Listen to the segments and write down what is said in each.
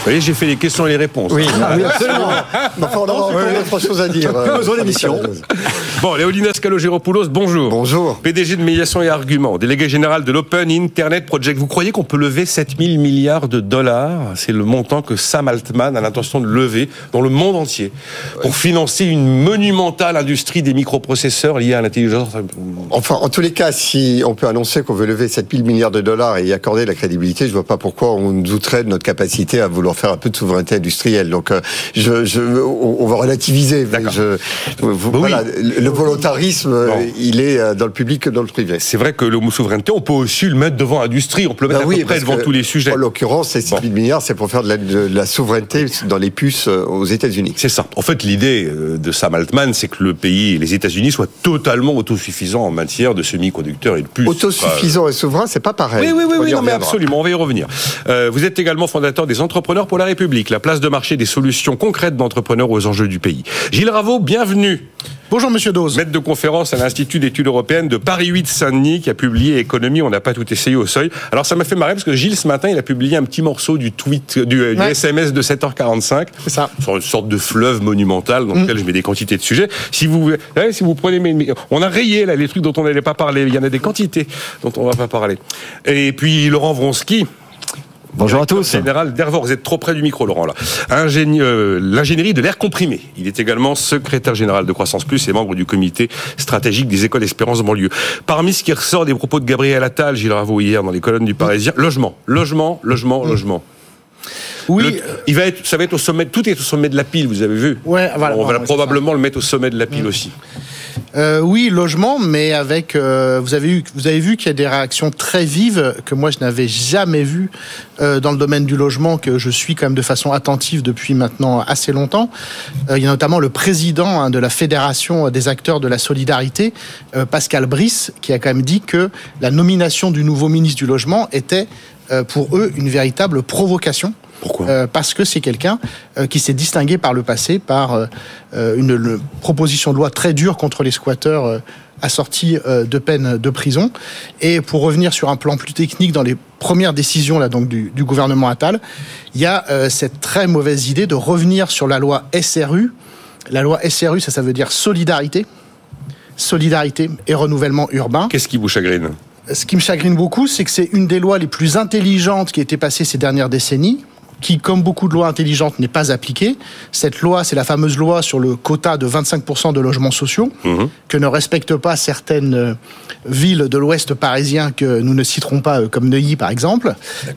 Vous voyez, j'ai fait les questions et les réponses. Oui, absolument. enfin, on aura encore d'autres choses à dire. Plus besoin d'émission. Bon, Léolinas Calogéropoulos, bonjour. Bonjour. PDG de Médiation et Arguments, délégué général de l'Open Internet Project. Vous croyez qu'on peut lever 7000 milliards de dollars? C'est le montant que Sam Altman a l'intention de lever dans le monde entier pour financer une monumentale industrie des microprocesseurs liés à l'intelligence. Enfin, en tous les cas, si on peut annoncer qu'on veut lever 7000 milliards de dollars et y accorder la crédibilité, je vois pas pourquoi on douterait de notre capacité à vouloir faire un peu de souveraineté industrielle. Donc, euh, je, je, on va relativiser. Je, voilà, le volontarisme, euh, il est euh, dans le public que dans le privé. C'est vrai que le mot souveraineté, on peut aussi le mettre devant l'industrie, on peut le mettre ben à peu près devant tous les sujets. En l'occurrence, ces 6 000 milliards, c'est pour faire de la, de la, souveraineté dans les puces aux États-Unis. C'est ça. En fait, l'idée de Sam Altman, c'est que le pays, les États-Unis, soient totalement autosuffisants en matière de semi-conducteurs et de puces. Autosuffisant et souverain, c'est pas pareil. Oui, oui, oui, non, mais absolument. On va y revenir. Euh, vous êtes également fondateur des Entrepreneurs pour la République, la place de marché des solutions concrètes d'entrepreneurs aux enjeux du pays. Gilles Raveau, bienvenue. Bonjour Monsieur Dose. Maître de conférence à l'Institut d'études européennes de Paris 8 Saint-Denis qui a publié Économie, on n'a pas tout essayé au seuil. Alors ça m'a fait marrer parce que Gilles ce matin, il a publié un petit morceau du tweet du, SMS de 7h45 C'est ça. sur une sorte de fleuve monumental dans lequel mm. je mets des quantités de sujets. Si vous si vous prenez on a rayé là les trucs dont on n'allait pas parler, il y en a des quantités dont on va pas parler. Et puis Laurent Vronsky Bonjour à tous. Général Dervor, vous êtes trop près du micro, Laurent, là. Euh, l'ingénierie de l'air comprimé. Il est également secrétaire général de Croissance Plus et membre du comité stratégique des écoles Espérance banlieue. Parmi ce qui ressort des propos de Gabriel Attal, Gilles Ravo hier dans les colonnes du Parisien, logement, logement, logement, logement. Oui, il va être, ça va être au sommet, tout est au sommet de la pile, vous avez vu. Ouais, voilà, On va probablement le mettre au sommet de la pile aussi. Euh, oui, logement, mais avec. Euh, vous avez vu, vous avez vu qu'il y a des réactions très vives que moi je n'avais jamais vues euh, dans le domaine du logement, que je suis quand même de façon attentive depuis maintenant assez longtemps. il y a notamment le président hein, de la fédération des acteurs de la solidarité, Pascal Brice, qui a quand même dit que la nomination du nouveau ministre du logement était pour eux une véritable provocation. Pourquoi euh, Parce que c'est quelqu'un euh, qui s'est distingué par le passé par euh, une, proposition de loi très dure contre les squatteurs assortie de peine de prison. Et pour revenir sur un plan plus technique dans les premières décisions là donc du, du gouvernement Attal, il y a cette très mauvaise idée de revenir sur la loi SRU. La loi SRU, ça, ça veut dire solidarité, solidarité et renouvellement urbain. Qu'est-ce qui vous chagrine? Ce qui me chagrine beaucoup, c'est que c'est une des lois les plus intelligentes qui a été passée ces dernières décennies qui, comme beaucoup de lois intelligentes, n'est pas appliquée. Cette loi, c'est la fameuse loi sur le quota de 25% de logements sociaux, mhm. que ne respectent pas certaines euh, villes de l'Ouest parisien que nous ne citerons pas, euh, comme Neuilly par exemple.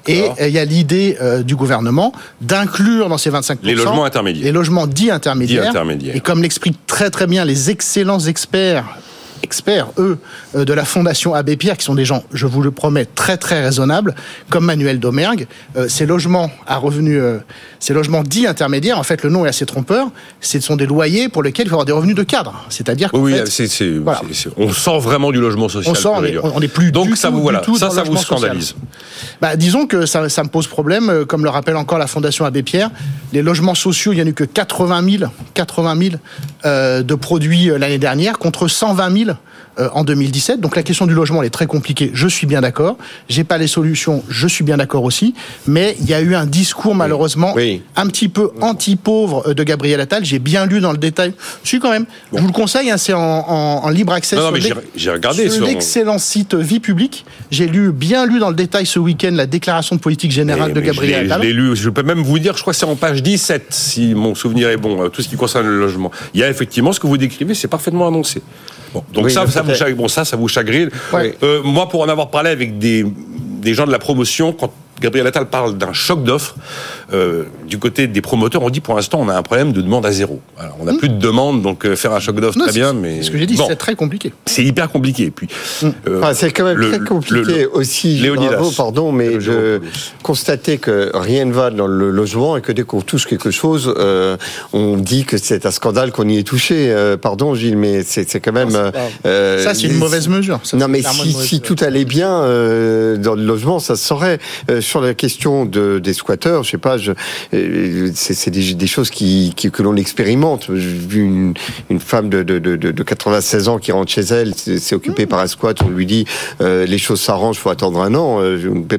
Et euh, il y a l'idée du gouvernement d'inclure dans ces 25% les logements intermédiaires. Les logements dits intermédiaires. Dits intermédiaires. Et comme l'expliquent très très bien les excellents experts experts, eux, euh, de la Fondation Abbé Pierre, qui sont des gens, je vous le promets, très très raisonnables, comme Manuel Domergue. Euh, ces logements à revenus, euh, ces logements dits intermédiaires, en fait, le nom est assez trompeur. Ce sont des loyers pour lesquels il faut avoir des revenus de cadre. C'est-à-dire oui, fait, on sort vraiment du logement social. On sort, on est plus donc du ça vous voilà, ça, ça vous scandalise. Bah, disons que ça, ça, me pose problème, comme le rappelle encore la Fondation Abbé Pierre. Les logements sociaux, il n'y a eu que 80 000, 80 000 de produits l'année dernière contre 120 000 euh, en 2017. Donc la question du logement, elle est très compliquée. Je suis bien d'accord. J'ai pas les solutions. Je suis bien d'accord aussi. Mais il y a eu un discours malheureusement un petit peu anti-pauvre euh, de Gabriel Attal. J'ai bien lu dans le détail. Je suis quand même. Je vous le conseille. Hein, c'est en, libre accès. Non, mais j'ai regardé sur l'excellent site Vie publique. J'ai lu bien lu dans le détail ce week-end la déclaration de politique générale de Gabriel Attal. Je l'ai lu. Je peux même vous dire. Je crois que c'est en page 17 si mon souvenir est bon. Euh, tout ce qui concerne le logement. Il y a effectivement ce que vous décrivez. C'est parfaitement annoncé. Bon, donc ça, ça vous, chagrine, bon, ça, ça vous chagrine. Euh, moi, pour en avoir parlé avec des, des gens de la promotion, quand Gabriel Attal parle d'un choc d'offres. Euh, du côté des promoteurs, on dit pour l'instant on a un problème de demande à zéro. Alors, on n'a hmm. plus de demande, donc euh, faire un choc d'offres très bien, mais ce que j'ai dit, c'est très compliqué. C'est hyper compliqué. Puis hmm. euh, c'est quand même très compliqué aussi. Bravo, pardon, mais je constatais que rien ne va dans le logement et que dès qu'on touche quelque chose, on dit que c'est un scandale qu'on y est touché. pardon, Gilles, mais c'est quand même. ça, c'est une mauvaise mesure. non, mais si, si tout allait bien dans le logement, ça se saurait sur la question de, des squatteurs, je sais pas, euh, c'est des, choses que l'on expérimente. J'ai vu une, femme de, de, de, de, 96 ans qui rentre chez elle, s'est occupée par un squat, on lui dit euh, les choses s'arrangent, faut attendre un an.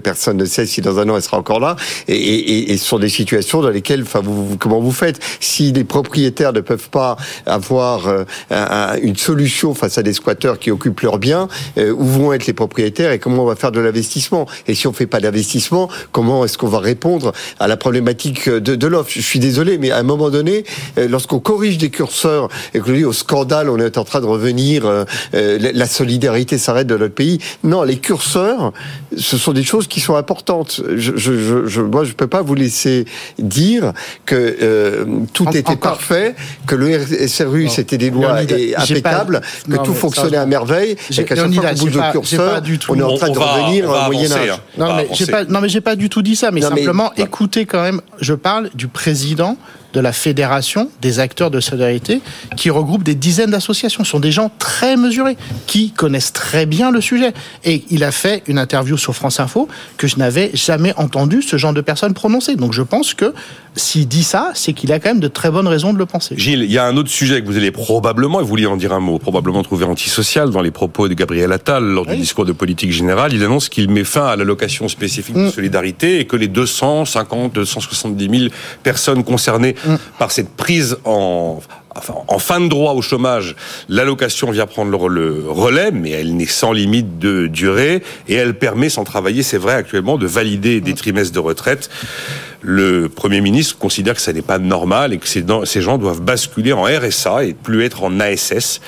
personne ne sait si dans un an elle sera encore là. Et, et, ce sont des situations dans lesquelles, comment vous faites? Si les propriétaires ne peuvent pas avoir une solution face à des squatteurs qui occupent leurs biens, où vont être les propriétaires et comment on va faire de l'investissement? Et si on fait pas d'investissement, comment est-ce qu'on va répondre à la problématique de, de l'offre Je suis désolé, mais à un moment donné, euh, lorsqu'on corrige des curseurs et que dit au scandale, on est en train de revenir, euh, euh, la solidarité s'arrête de notre pays. Non, les curseurs, ce sont des choses qui sont importantes. Je, je, je, moi, je peux pas vous laisser dire que tout était parfait, que le SRU c'était des lois impeccables, que tout fonctionnait à merveille, et qu'à chaque fois qu'on bouge de curseur, on est en train de revenir au Moyen Âge. Hein. Non, mais mais j'ai pas du tout dit ça, mais simplement écoutez quand même. Je parle du président de la fédération des acteurs de solidarité qui regroupe des dizaines d'associations. Ce sont des gens très mesurés qui connaissent très bien le sujet. Et il a fait une interview sur France Info que je n'avais jamais entendu ce genre de personnes prononcer. Donc je pense que s'il dit ça, c'est qu'il a quand même de très bonnes raisons de le penser. Gilles, il y a un autre sujet que vous allez probablement, et vous vouliez en dire un mot, probablement trouver antisocial dans les propos de Gabriel Attal lors du discours de politique générale. Il annonce qu'il met fin à l'allocation spécifique de mm. solidarité et que les 250, 270 000 personnes concernées mm. par cette prise en, en fin de droit au chômage, l'allocation vient prendre le relais, mais elle n'est sans limite de durée et elle permet, sans travailler, c'est vrai actuellement, de valider des trimestres de retraite. Le Premier ministre considère que ça n'est pas normal et que ces gens doivent basculer en RSA et plus être en ASS,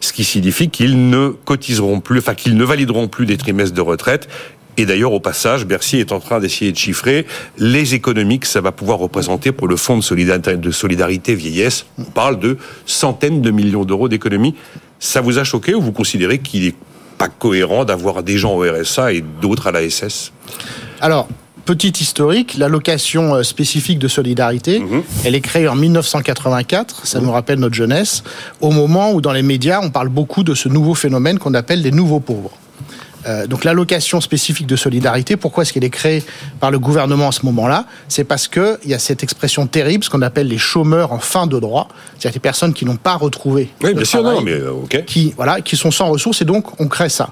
ce qui signifie qu'ils ne cotiseront plus, enfin qu'ils ne valideront plus des trimestres de retraite et d'ailleurs, au passage, Bercy est en train d'essayer de chiffrer les économies que ça va pouvoir représenter pour le fonds de solidarité, de solidarité vieillesse. On parle de centaines de millions d'euros d'économies. Ça vous a choqué ou vous considérez qu'il n'est pas cohérent d'avoir des gens au RSA et d'autres à la SS Alors, Petit historique, l'allocation euh, spécifique de solidarité, mhm. elle est créée en 1984, ça nous rappelle notre jeunesse, au moment où dans les médias on parle beaucoup de ce nouveau phénomène qu'on appelle les nouveaux pauvres. Euh, donc l'allocation spécifique de solidarité, pourquoi est-ce qu'elle est créée par le gouvernement à ce moment-là? C'est parce qu'il y a cette expression terrible, ce qu'on appelle les chômeurs en fin de droit, c'est-à-dire des personnes qui n'ont pas retrouvé oui, bien sûr, non, mais euh, qui voilà, qui sont sans ressources et donc on crée ça.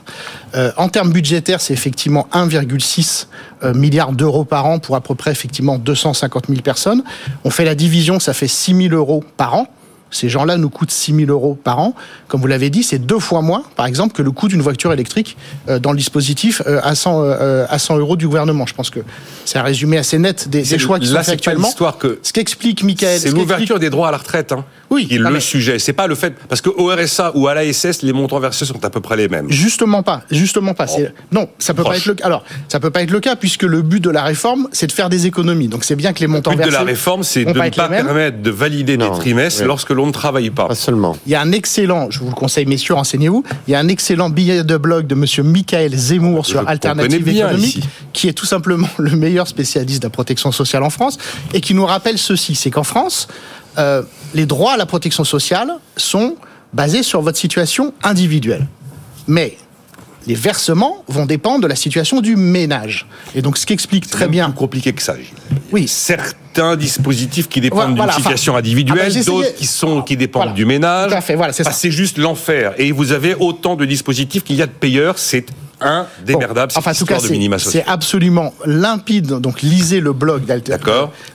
Euh, en termes budgétaires, c'est effectivement 1,6 milliard d'euros par an pour à peu près effectivement 250 000 personnes. On fait la division, ça fait 6 000 euros par an. Ces gens-là nous coûtent 6 000 euros par an. Comme vous l'avez dit, c'est deux fois moins, par exemple, que le coût d'une voiture électrique euh, dans le dispositif euh, à 100, euh, à 100 euros du gouvernement. Je pense que c'est un résumé assez net des, choix qui sont faits actuellement. Que ce qu'explique Michael. C'est l'ouverture des droits à la retraite. Hein, oui. Qui est le sujet. C'est pas le fait parce que au RSA ou à l'ASS, les montants versés sont à peu près les mêmes. Justement pas. Justement pas. Oh. Non, ça peut pas être le cas. Alors, ça peut pas être le cas puisque le but de la réforme, c'est de faire des économies. Donc c'est bien que les montants versés. Le but de la réforme, c'est de ne pas, permettre de valider des trimestres lorsque l'on ne travaille pas. Pas seulement. Il y a un excellent, je vous le conseille, messieurs, renseignez-vous. Il y a un excellent billet de blog de monsieur Michael Zemmour sur Alternative économique, qui est tout simplement le meilleur spécialiste de la protection sociale en France, et qui nous rappelle ceci c'est qu'en France, euh, les droits à la protection sociale sont basés sur votre situation individuelle. Mais les versements vont dépendre de la situation du ménage. Et donc, ce qui explique très bien. plus compliqué que ça. Oui. Certains dispositifs qui dépendent d'une situation individuelle, ah bah, d'autres qui sont qui dépendent du ménage. Tout fait. Voilà, c'est C'est juste l'enfer. Et vous avez autant de dispositifs qu'il y a de payeurs. C'est enfin, en tout cas, C'est absolument limpide. Donc, lisez le blog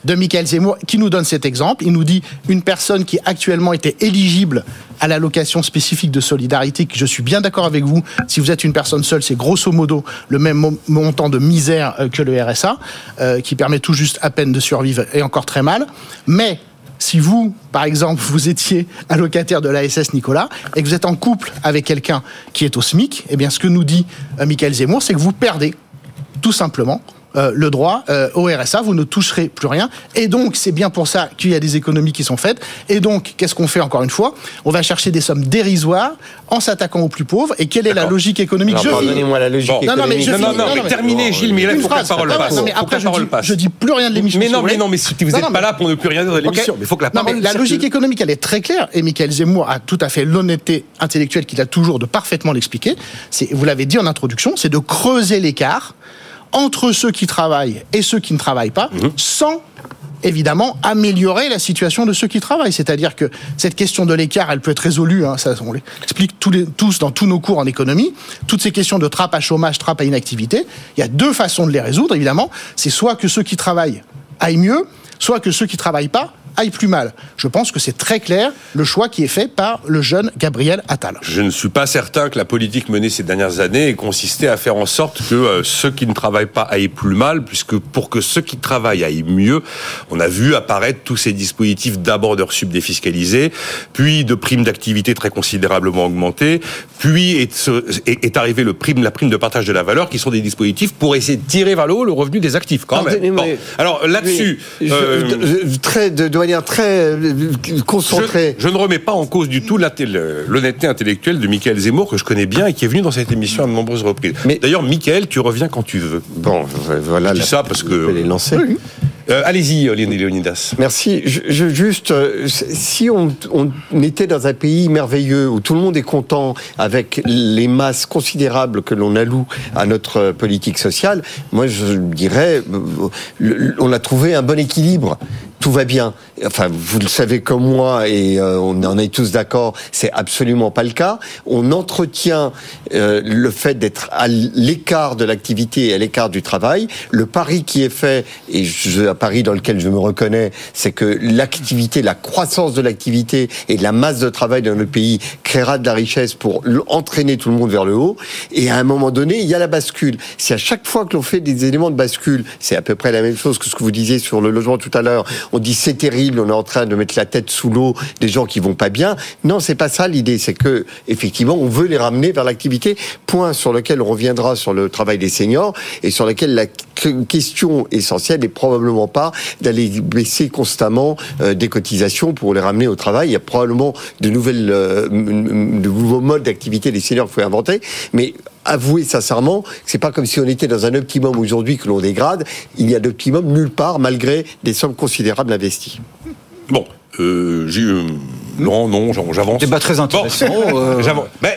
de Michael Zemmour qui nous donne cet exemple. Il nous dit une personne qui actuellement était éligible à l'allocation spécifique de solidarité, que je suis bien d'accord avec vous. Si vous êtes une personne seule, c'est grosso modo le même montant de misère euh, que le RSA, euh, qui permet tout juste à peine de survivre et encore très mal. Mais si vous, par exemple, vous étiez allocataire de l'ASS Nicolas et que vous êtes en couple avec quelqu'un qui est au SMIC, eh bien, ce que nous dit euh, Michael Zemmour, c'est que vous perdez, tout simplement, euh, le droit euh, au RSA, vous ne toucherez plus rien. Et donc, c'est bien pour ça qu'il y a des économies qui sont faites. Et donc, qu'est-ce qu'on fait encore une fois? On va chercher des sommes dérisoires en s'attaquant aux plus pauvres. Et quelle est la logique économique? Donnez-moi la logique économique. Non, non, mais, non, non, mais terminez, Gilles, mais il faut que la parole passe. mais après, je, dis, je dis plus rien de l'émission. Mais non, mais non, mais vous n'êtes pas là pour ne plus rien dire de l'émission. Mais il faut que la parole. La logique économique, elle est très claire. Et Michael Zemmour a tout à fait l'honnêteté intellectuelle qu'il a toujours de parfaitement l'expliquer. Vous l'avez dit en introduction, c'est de creuser l'écart entre ceux qui travaillent et ceux qui ne travaillent pas, mhm. sans évidemment améliorer la situation de ceux qui travaillent. C'est-à-dire que cette question de l'écart, elle peut être résolue, hein, ça, on l'explique tous, les, tous dans tous nos cours en économie, toutes ces questions de trappe à chômage, trappe à inactivité, il y a deux façons de les résoudre, évidemment. C'est soit que ceux qui travaillent aillent mieux, soit que ceux qui travaillent pas aille plus mal. Je pense que c'est très clair le choix qui est fait par le jeune Gabriel Attal. Je ne suis pas certain que la politique menée ces dernières années ait consisté à faire en sorte que euh, ceux qui ne travaillent pas aillent plus mal, puisque pour que ceux qui travaillent aillent mieux, on a vu apparaître tous ces dispositifs d'abord de sub défiscalisés, puis de primes d'activité très considérablement augmentées, puis est, est, arrivé le prime, la prime de partage de la valeur, qui sont des dispositifs pour essayer de tirer vers le haut le revenu des actifs, quand même. Alors là-dessus... Euh, très de, manière très euh, concentrée. Je, ne remets pas en cause du tout l'honnêteté intellectuelle de Michael Zemmour, que je connais bien et qui est venu dans cette émission à de nombreuses reprises. Mais D'ailleurs, Michael, tu reviens quand tu veux. Bon, voilà. Je dis ça parce que. les lancer. Euh, allez-y, Léonidas. Merci. Je, juste, euh, si on, on, était dans un pays merveilleux où tout le monde est content avec les masses considérables que l'on alloue à notre politique sociale, moi je dirais, on a trouvé un bon équilibre tout va bien. Enfin, vous le savez comme moi, et euh, on en est tous d'accord, c'est absolument pas le cas. On entretient euh, le fait d'être à l'écart de l'activité et à l'écart du travail. Le pari qui est fait, et je, un pari dans lequel je me reconnais, c'est que l'activité, la croissance de l'activité et de la masse de travail dans le pays créera de la richesse pour entraîner tout le monde vers le haut. Et à un moment donné, il y a la bascule. Si à chaque fois que l'on fait des éléments de bascule, c'est à peu près la même chose que ce que vous disiez sur le logement tout à l'heure, on dit c'est terrible, on est en train de mettre la tête sous l'eau des gens qui vont pas bien. Non, c'est pas ça l'idée. C'est que effectivement, on veut les ramener vers l'activité. Point sur lequel on reviendra sur le travail des seniors et sur lequel la question essentielle n'est probablement pas d'aller baisser constamment euh, des cotisations pour les ramener au travail. Il y a probablement de nouvelles, euh, de nouveaux modes d'activité des seniors qu'il faut inventer, mais avouer sincèrement que c'est pas comme si on était dans un optimum aujourd'hui que l'on dégrade. Il y a d'optimum nulle part malgré des sommes considérables investies. Bon, euh, j'ai non, non, j'avance. Débat très intéressant. Euh,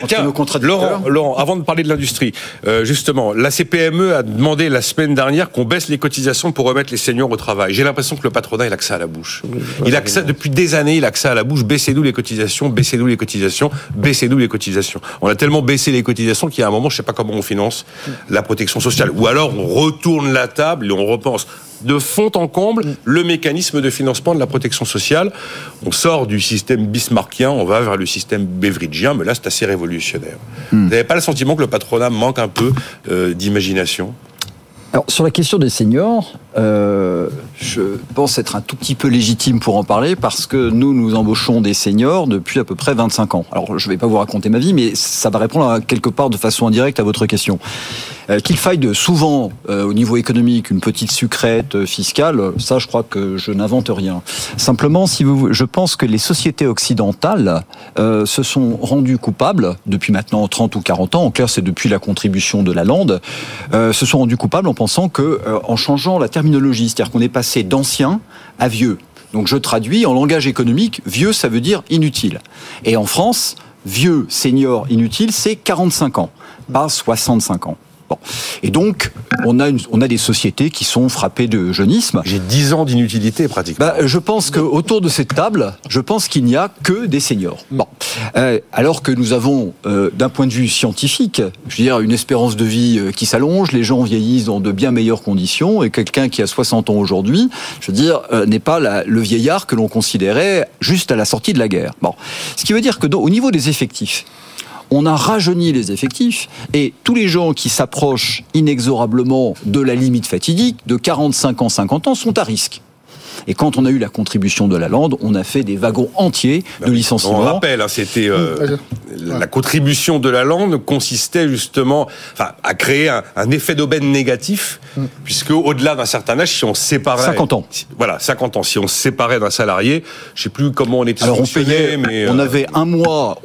tiens, Laurent, Laurent, avant de parler de l'industrie, euh, justement, la CPME a demandé la semaine dernière qu'on baisse les cotisations pour remettre les seniors au travail. J'ai l'impression que le patronat, il a que ça à la bouche. Il a que ça, depuis des années, il a que ça à la bouche. Baissez-nous les cotisations, baissez-nous les cotisations, baissez-nous les cotisations. On a tellement baissé les cotisations qu'il y a un moment, je sais pas comment on finance la protection sociale. Ou alors, on retourne la table et on repense de fond en comble le mécanisme de financement de la protection sociale. On sort du système bismarckien, on va vers le système beveridgien, mais là c'est assez révolutionnaire. Hmm. Vous n'avez pas le sentiment que le patronat manque un peu euh, d'imagination? Alors, sur la question des seniors, euh, je pense être un tout petit peu légitime pour en parler parce que nous, nous embauchons des seniors depuis à peu près 25 ans. Alors, je ne vais pas vous raconter ma vie, mais ça va répondre à quelque part de façon indirecte à votre question. Euh, qu'il faille de souvent, euh, au niveau économique, une petite sucrète euh, fiscale, ça, je crois que je n'invente rien. Simplement, si je pense que les sociétés occidentales se sont rendues coupables depuis maintenant 30 ou 40 ans. En clair, c'est depuis la contribution de la lande, se sont rendues coupables en pensant que, en changeant la terminologie, c'est-à-dire qu'on est passé d'ancien à vieux. Donc, je traduis en langage économique, vieux, ça veut dire inutile. Et en France, vieux, senior, inutile, c'est 45 ans, pas 65 ans. Et donc, on a, une, on a des sociétés qui sont frappées de jeunisme. J'ai 10 ans d'inutilité pratiquement. Bah, je pense qu'autour de cette table, je pense qu'il n'y a que des seniors. Bon. Euh, alors que nous avons, euh, d'un point de vue scientifique, je veux dire, une espérance de vie euh, qui s'allonge, les gens vieillissent dans de bien meilleures conditions, et quelqu'un qui a 60 ans aujourd'hui, je veux dire, n'est pas le vieillard que l'on considérait juste à la sortie de la guerre. Bon. Ce qui veut dire que, au niveau des effectifs, on a rajeuni les effectifs et tous les gens qui s'approchent inexorablement de la limite fatidique, de 45 ans, 50 ans, sont à risque. Et quand on a eu la contribution de la Lande, on a fait des wagons entiers de bah, licenciements. On rappelle, hein, c'était euh, la contribution de la Lande consistait justement enfin, à créer un, effet d'aubaine négatif, mm. puisque au-delà d'un certain âge, si on séparait 50 ans. voilà, 50 ans. Si on séparait d'un salarié, je sais plus comment on était Alors on payait, mais on euh, avait un mois.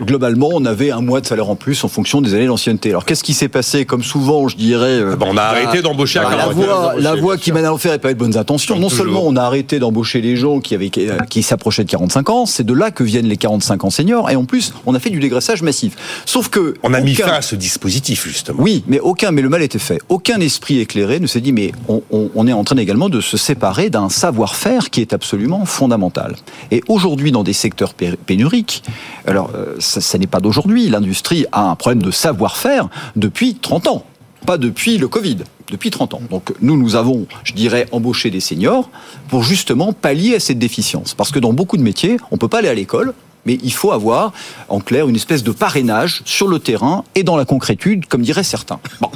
Globalement, on avait un mois de salaire en plus en fonction des années d'ancienneté. Alors qu'est-ce qui s'est passé? Comme souvent, je dirais. Euh, ah ben, on a arrêté d'embaucher. La, voix, la voix qui mène à l'enfer et pas de bonnes intentions. Non seulement on a arrêté d'embaucher les gens qui, avaient, qui s'approchaient de 45 ans. C'est de là que viennent les 45 ans seniors. Et en plus, on a fait du dégraissage massif. Sauf que. On a mis fin à ce dispositif, justement. Oui, mais aucun, mais le mal était fait. Aucun esprit éclairé ne s'est dit, mais on, est en train également de se séparer d'un savoir-faire qui est absolument fondamental. Et aujourd'hui, dans des secteurs pénuriques, alors, euh, ça, ça n'est pas d'aujourd'hui. L'industrie a un problème de savoir-faire depuis 30 ans pas depuis le Covid, depuis 30 ans. Donc nous, nous avons, je dirais, embauché des seniors pour justement pallier à cette déficience. Parce que dans beaucoup de métiers, on ne peut pas aller à l'école, mais il faut avoir, en clair, une espèce de parrainage sur le terrain et dans la concrétude, comme diraient certains. Bon.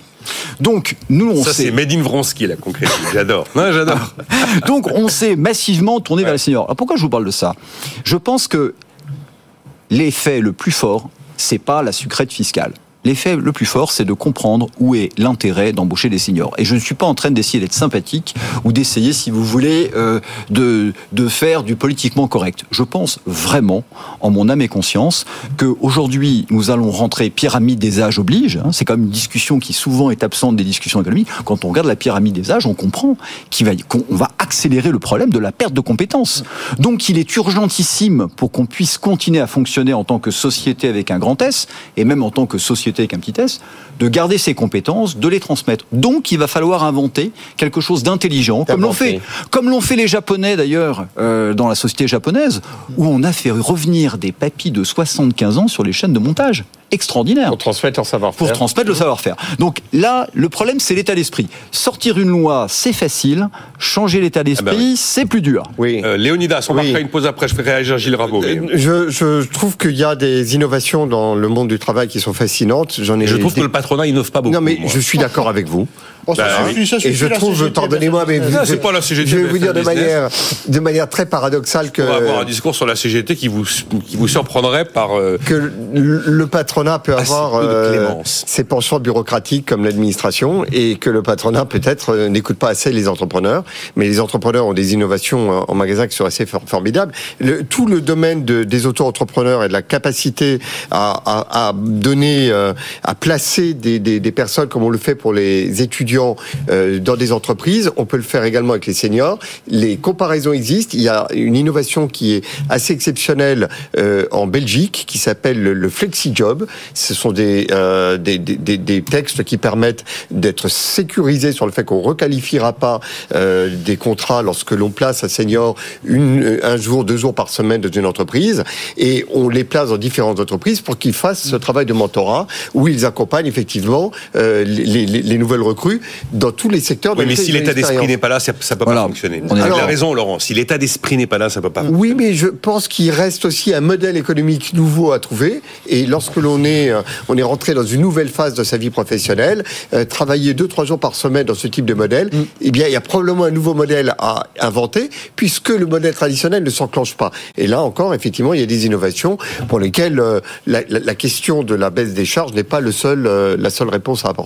Donc, nous, on Ça, c'est Made in Vronsky, la concrétude. J'adore. j'adore. Donc, on s'est massivement tourné vers les seniors. Alors, pourquoi je vous parle de ça? Je pense que l'effet le plus fort, c'est pas la sucrète fiscale. L'effet le plus fort, c'est de comprendre où est l'intérêt d'embaucher des seniors. Et je ne suis pas en train d'essayer d'être sympathique ou d'essayer, si vous voulez, euh, de, de faire du politiquement correct. Je pense vraiment, en mon âme et conscience, qu'aujourd'hui, nous allons rentrer pyramide des âges oblige. Hein. c'est quand même une discussion qui souvent est absente des discussions économiques. Quand on regarde la pyramide des âges, on comprend qu'on va accélérer le problème de la perte de compétences. Donc il est urgentissime pour qu'on puisse continuer à fonctionner en tant que société avec un grand S, et même en tant que société avec un petit s, de garder ses compétences, de les transmettre. Donc, il va falloir inventer quelque chose d'intelligent, comme l'ont fait, comme l'ont fait les Japonais d'ailleurs euh, dans la société japonaise, où on a fait revenir des papis de 75 ans sur les chaînes de montage extraordinaire. Pour transmettre leur savoir-faire. Pour transmettre le savoir-faire. Donc là, le problème, c'est l'état d'esprit. Sortir une loi, c'est facile. Changer l'état d'esprit, ah bah c'est plus dur. Oui. Euh, Léonidas, on va faire une pause après. Je ferai réagir Gilles Rabot. Euh, je, je, trouve qu'il y a des innovations dans le monde du travail qui sont fascinantes. J'en ai. Je trouve que le patronat innove pas beaucoup. Non, mais je suis d'accord avec vous. Bah, et je trouve, pardonnez-moi, mais c'est pas la CGT. Je vais vous dire de manière, de manière très paradoxale que. On va avoir un discours sur la CGT qui vous, qui vous surprendrait par. Euh, que le patronat peut avoir euh, ses penchants bureaucratiques comme l'administration et que le patronat peut-être euh, n'écoute pas assez les entrepreneurs. Mais les entrepreneurs ont des innovations en magasin qui sont assez formidables. Le, tout le domaine de, des auto-entrepreneurs et de la capacité à, à, à donner, à placer des, des, des personnes comme on le fait pour les étudiants euh, dans des entreprises. On peut le faire également avec les seniors. Les comparaisons existent. Il y a une innovation qui est assez exceptionnelle euh, en Belgique qui s'appelle le, Flexi Job. Ce sont euh, des, des, des, textes qui permettent d'être sécurisés sur le fait qu'on requalifiera pas des contrats lorsque l'on place un senior un jour, deux jours par semaine dans une entreprise et on les place dans différentes entreprises pour qu'ils fassent ce travail de mentorat où ils accompagnent effectivement les nouvelles recrues dans tous les secteurs. Oui, mais si l'état d'esprit n'est pas là, ça, ne peut pas fonctionner. On a raison, Laurent. Si l'état d'esprit n'est pas là, ça peut pas. Oui, mais je pense qu'il reste aussi un modèle économique nouveau à trouver. Et lorsque l'on est, euh, on est rentré dans une nouvelle phase de sa vie professionnelle, euh, travailler deux trois jours par semaine dans ce type de modèle, mm. eh bien, il y a probablement un nouveau modèle à inventer, puisque le modèle traditionnel ne s'enclenche pas. Et là encore, effectivement, il y a des innovations pour lesquelles euh, la, question de la baisse des charges n'est pas le seul, la seule réponse à apporter.